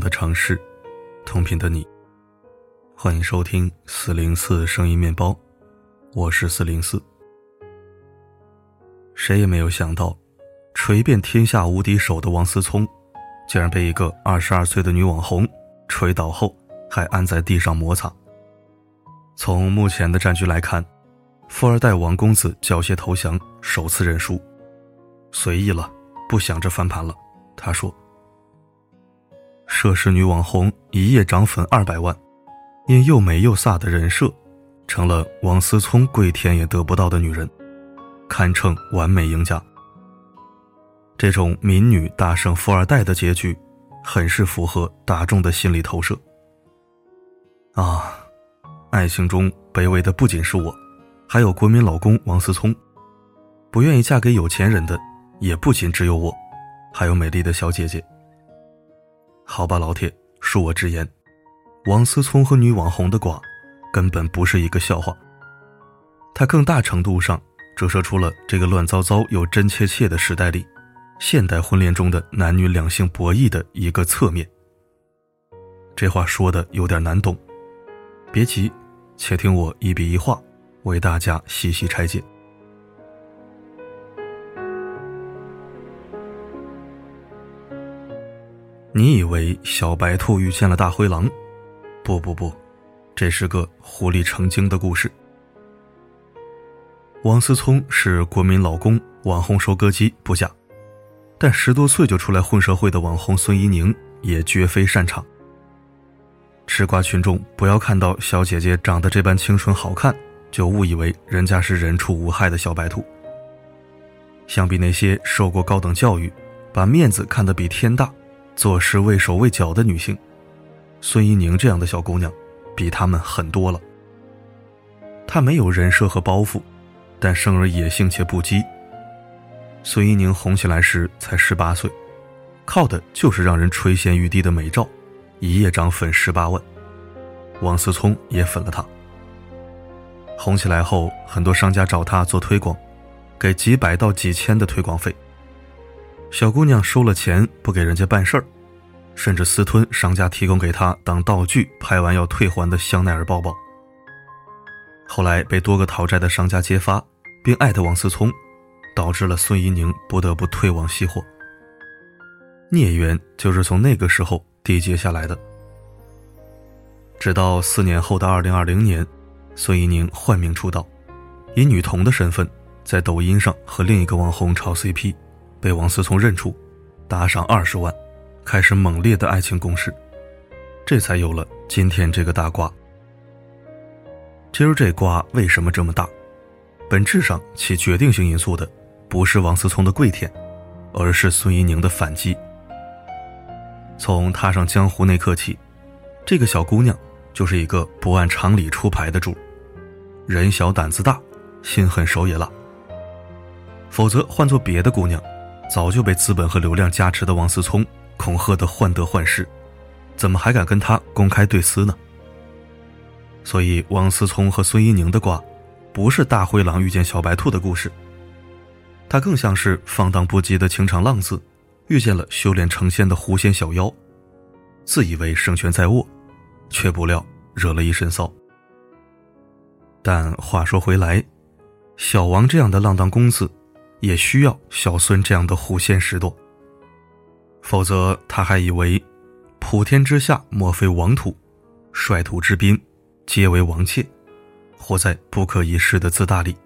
的城市，同频的你，欢迎收听四零四声音面包，我是四零四。谁也没有想到，锤遍天下无敌手的王思聪，竟然被一个二十二岁的女网红锤倒后，还按在地上摩擦。从目前的战局来看，富二代王公子缴械投降，首次认输，随意了，不想着翻盘了。他说：“涉事女网红一夜涨粉二百万，因又美又飒的人设，成了王思聪跪舔也得不到的女人，堪称完美赢家。这种民女大胜富二代的结局，很是符合大众的心理投射。啊！”爱情中卑微的不仅是我，还有国民老公王思聪；不愿意嫁给有钱人的，也不仅只有我，还有美丽的小姐姐。好吧，老铁，恕我直言，王思聪和女网红的瓜，根本不是一个笑话。它更大程度上折射出了这个乱糟糟又真切切的时代里，现代婚恋中的男女两性博弈的一个侧面。这话说的有点难懂，别急。且听我一笔一画，为大家细细拆解。你以为小白兔遇见了大灰狼？不不不，这是个狐狸成精的故事。王思聪是国民老公，网红收割机不假，但十多岁就出来混社会的网红孙怡宁也绝非擅长。吃瓜群众不要看到小姐姐长得这般清纯好看，就误以为人家是人畜无害的小白兔。相比那些受过高等教育、把面子看得比天大、做事畏手畏脚的女性，孙一宁这样的小姑娘，比她们狠多了。她没有人设和包袱，但生而野性且不羁。孙一宁红起来时才十八岁，靠的就是让人垂涎欲滴的美照。一夜涨粉十八万，王思聪也粉了他。红起来后，很多商家找他做推广，给几百到几千的推广费。小姑娘收了钱不给人家办事儿，甚至私吞商家提供给她当道具拍完要退还的香奈儿包包。后来被多个讨债的商家揭发，并艾特王思聪，导致了孙怡宁不得不退网熄火。孽缘就是从那个时候。缔结下来的，直到四年后的二零二零年，孙怡宁换名出道，以女童的身份在抖音上和另一个网红炒 CP，被王思聪认出，打赏二十万，开始猛烈的爱情攻势，这才有了今天这个大瓜。其实这瓜为什么这么大？本质上起决定性因素的，不是王思聪的跪舔，而是孙怡宁的反击。从踏上江湖那刻起，这个小姑娘就是一个不按常理出牌的主，人小胆子大，心狠手也辣。否则换做别的姑娘，早就被资本和流量加持的王思聪恐吓得患得患失，怎么还敢跟他公开对撕呢？所以王思聪和孙一宁的瓜，不是大灰狼遇见小白兔的故事，他更像是放荡不羁的情场浪子。遇见了修炼成仙的狐仙小妖，自以为胜券在握，却不料惹了一身骚。但话说回来，小王这样的浪荡公子，也需要小孙这样的狐仙拾掇。否则他还以为，普天之下莫非王土，率土之滨皆为王妾，活在不可一世的自大里。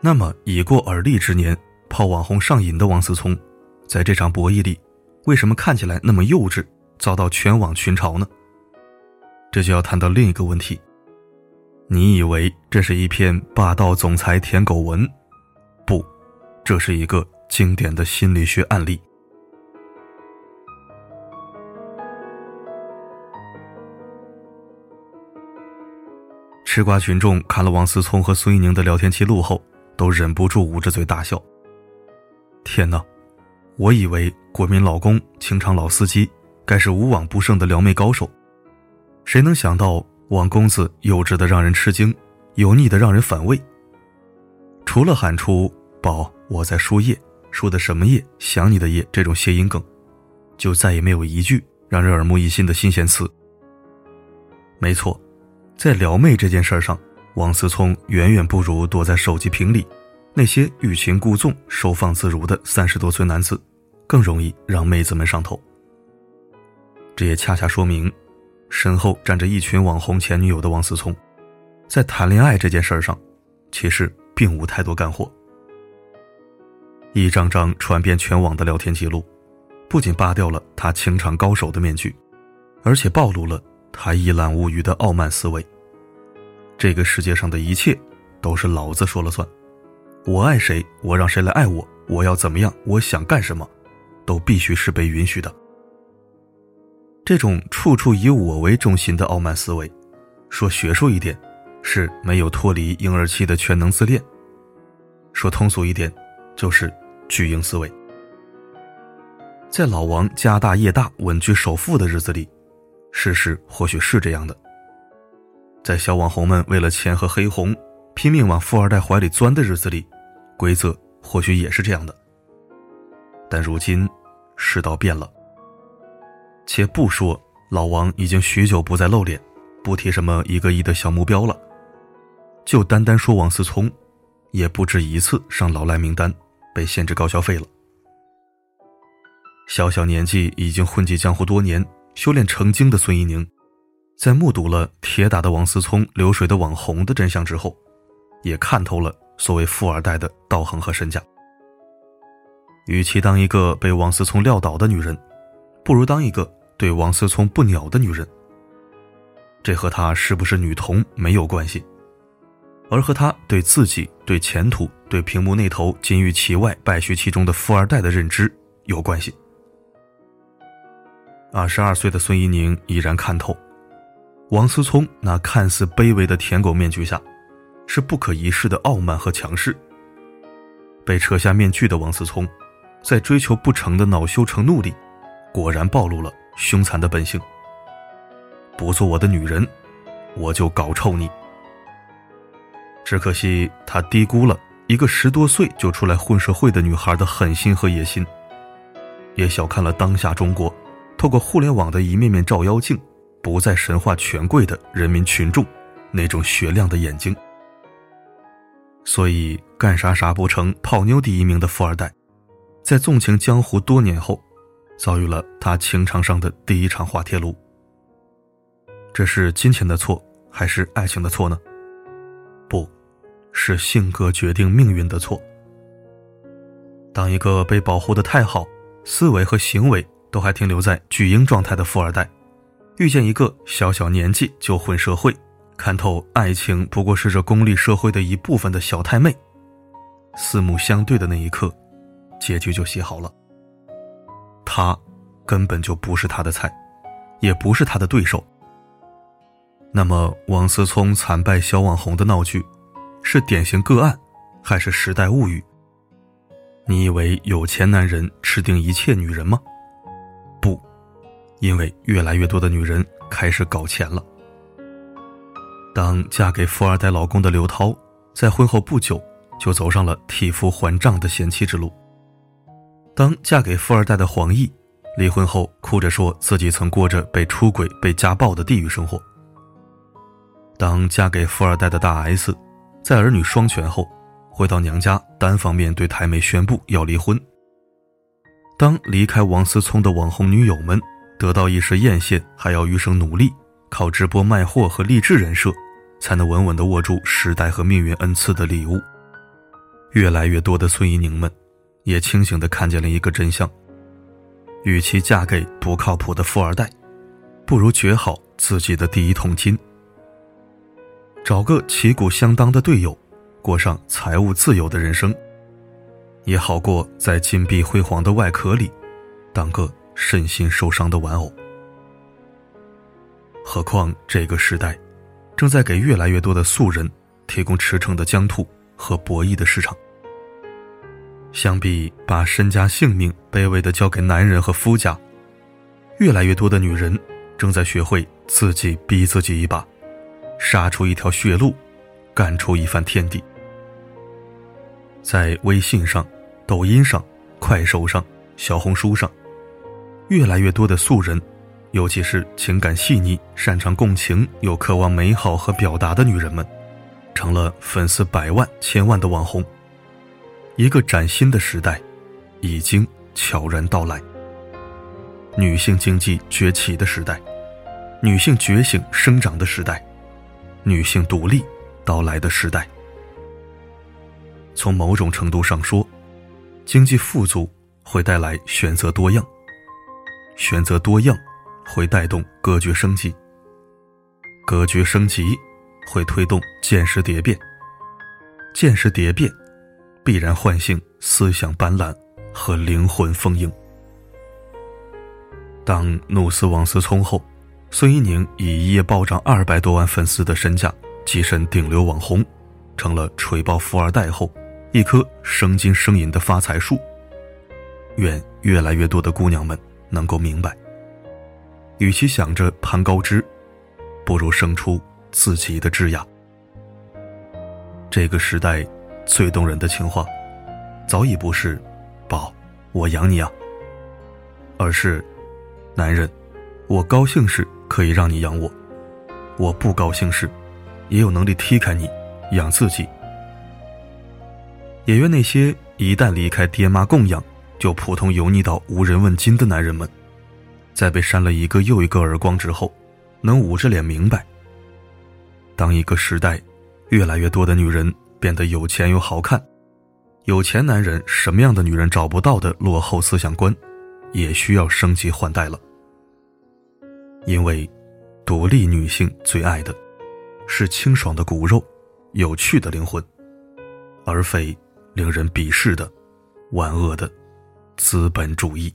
那么已过而立之年。泡网红上瘾的王思聪，在这场博弈里，为什么看起来那么幼稚，遭到全网群嘲呢？这就要谈到另一个问题：你以为这是一篇霸道总裁舔狗文？这是一个经典的心理学案例。吃瓜群众看了王思聪和孙一宁的聊天记录后，都忍不住捂着嘴大笑。天哪，我以为国民老公、情场老司机该是无往不胜的撩妹高手，谁能想到王公子幼稚的让人吃惊，油腻的让人反胃。除了喊出“宝，我在输液，输的什么液？想你的液”这种谐音梗，就再也没有一句让人耳目一新的新鲜词。没错，在撩妹这件事上，王思聪远远不如躲在手机屏里那些欲擒故纵、收放自如的三十多岁男子更容易让妹子们上头。这也恰恰说明，身后站着一群网红前女友的王思聪，在谈恋爱这件事上，其实并无太多干货。一张张传遍全网的聊天记录，不仅扒掉了他情场高手的面具，而且暴露了他一览无余的傲慢思维。这个世界上的一切，都是老子说了算，我爱谁，我让谁来爱我，我要怎么样，我想干什么，都必须是被允许的。这种处处以我为中心的傲慢思维，说学术一点，是没有脱离婴儿期的全能自恋；说通俗一点，就是巨婴思维。在老王家大业大、稳居首富的日子里，事实或许是这样的；在小网红们为了钱和黑红拼命往富二代怀里钻的日子里，规则或许也是这样的。但如今，世道变了。且不说老王已经许久不再露脸，不提什么一个亿的小目标了，就单单说王思聪，也不止一次上老赖名单，被限制高消费了。小小年纪已经混迹江湖多年、修炼成精的孙一宁，在目睹了铁打的王思聪、流水的网红的真相之后，也看透了所谓富二代的道行和身价。与其当一个被王思聪撂倒的女人，不如当一个。对王思聪不鸟的女人，这和她是不是女同没有关系，而和他对自己、对前途、对屏幕那头金玉其外败絮其中的富二代的认知有关系。二十二岁的孙一宁已然看透，王思聪那看似卑微的舔狗面具下，是不可一世的傲慢和强势。被扯下面具的王思聪，在追求不成的恼羞成怒里，果然暴露了。凶残的本性。不做我的女人，我就搞臭你。只可惜他低估了一个十多岁就出来混社会的女孩的狠心和野心，也小看了当下中国透过互联网的一面面照妖镜，不再神话权贵的人民群众那种雪亮的眼睛。所以干啥啥不成，泡妞第一名的富二代，在纵情江湖多年后。遭遇了他情场上的第一场滑铁卢。这是金钱的错，还是爱情的错呢？是性格决定命运的错。当一个被保护的太好，思维和行为都还停留在巨婴状态的富二代，遇见一个小小年纪就混社会、看透爱情不过是这功利社会的一部分的小太妹，四目相对的那一刻，结局就写好了。他根本就不是他的菜，也不是他的对手。那么，王思聪惨败小网红的闹剧，是典型个案，还是时代物语？你以为有钱男人吃定一切女人吗？不，因为越来越多的女人开始搞钱了。当嫁给富二代老公的刘涛，在婚后不久就走上了替夫还账的贤妻之路。当嫁给富二代的黄奕，离婚后哭着说自己曾过着被出轨、被家暴的地狱生活；当嫁给富二代的大 S，在儿女双全后，回到娘家单方面对台媒宣布要离婚；当离开王思聪的网红女友们得到一时艳羡，还要余生努力靠直播卖货和励志人设，才能稳稳地握住时代和命运恩赐的礼物，越来越多的孙怡宁们。也清醒地看见了一个真相：，与其嫁给不靠谱的富二代，不如掘好自己的第一桶金，找个旗鼓相当的队友，过上财务自由的人生，也好过在金碧辉煌的外壳里，当个身心受伤的玩偶。何况这个时代，正在给越来越多的素人提供驰骋的疆土和博弈的市场。相比把身家性命卑微的交给男人和夫家，越来越多的女人正在学会自己逼自己一把，杀出一条血路，干出一番天地。在微信上、抖音上、快手上、小红书上，越来越多的素人，尤其是情感细腻、擅长共情又渴望美好和表达的女人们，成了粉丝百万、千万的网红。一个崭新的时代，已经悄然到来。女性经济崛起的时代，女性觉醒生长的时代，女性独立到来的时代。从某种程度上说，经济富足会带来选择多样，选择多样会带动格局升级，格局升级会推动见识蝶变，见识蝶变必然唤醒思想斑斓和灵魂丰盈。当怒死王思聪后，孙一宁以一夜暴涨二百多万粉丝的身价跻身顶流网红，成了锤爆富二代后一棵生金生银的发财树。愿越来越多的姑娘们能够明白，与其想着攀高枝，不如生出自己的枝桠。这个时代最动人的情话，早已不是“宝，我养你啊”，而是。男人，我高兴时可以让你养我，我不高兴时，也有能力踢开你，养自己。也愿那些一旦离开爹妈供养，就普通油腻到无人问津的男人们，在被扇了一个又一个耳光之后，能捂着脸明白：当一个时代越来越多的女人变得有钱又好看，有钱男人什么样的女人找不到的落后思想观。也需要升级换代了，因为独立女性最爱的是清爽的骨肉、有趣的灵魂，而非令人鄙视的万恶的资本主义。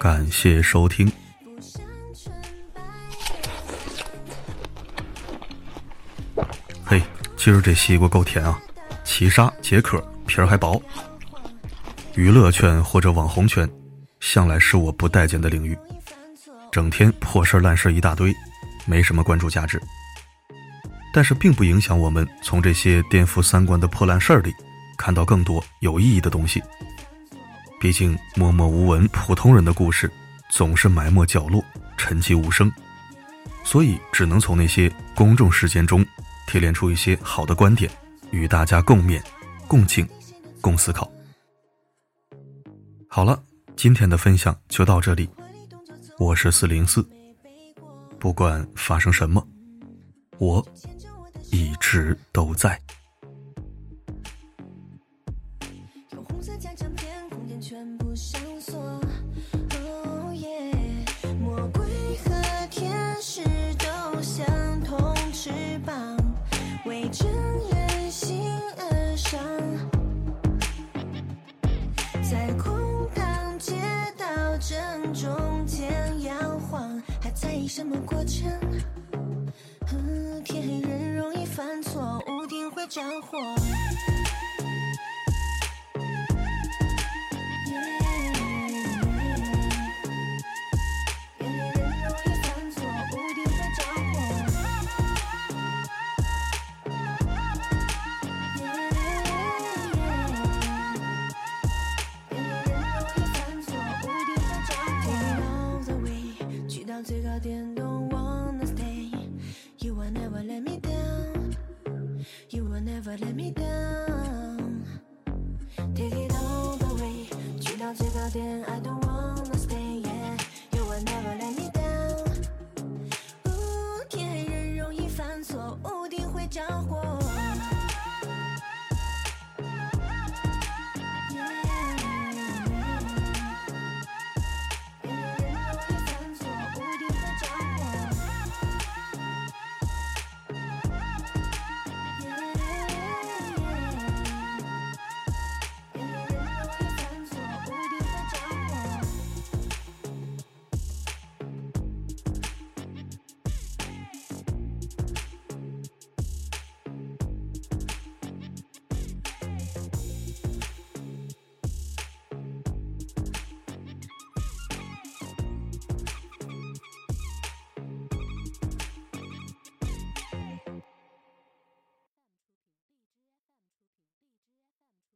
感谢收听。嘿，今儿这西瓜够甜啊！七杀解渴，皮儿还薄。娱乐圈或者网红圈，向来是我不待见的领域，整天破事烂事一大堆，没什么关注价值。但是并不影响我们从这些颠覆三观的破烂事儿里，看到更多有意义的东西。毕竟默默无闻普通人的故事，总是埋没角落，沉寂无声，所以只能从那些公众事件中提炼出一些好的观点，与大家共勉、共敬、共思考。好了，今天的分享就到这里，我是四零四，不管发生什么，我一直都在。什么过程？天黑人容易犯错，屋顶会着火。到最高点，I don't。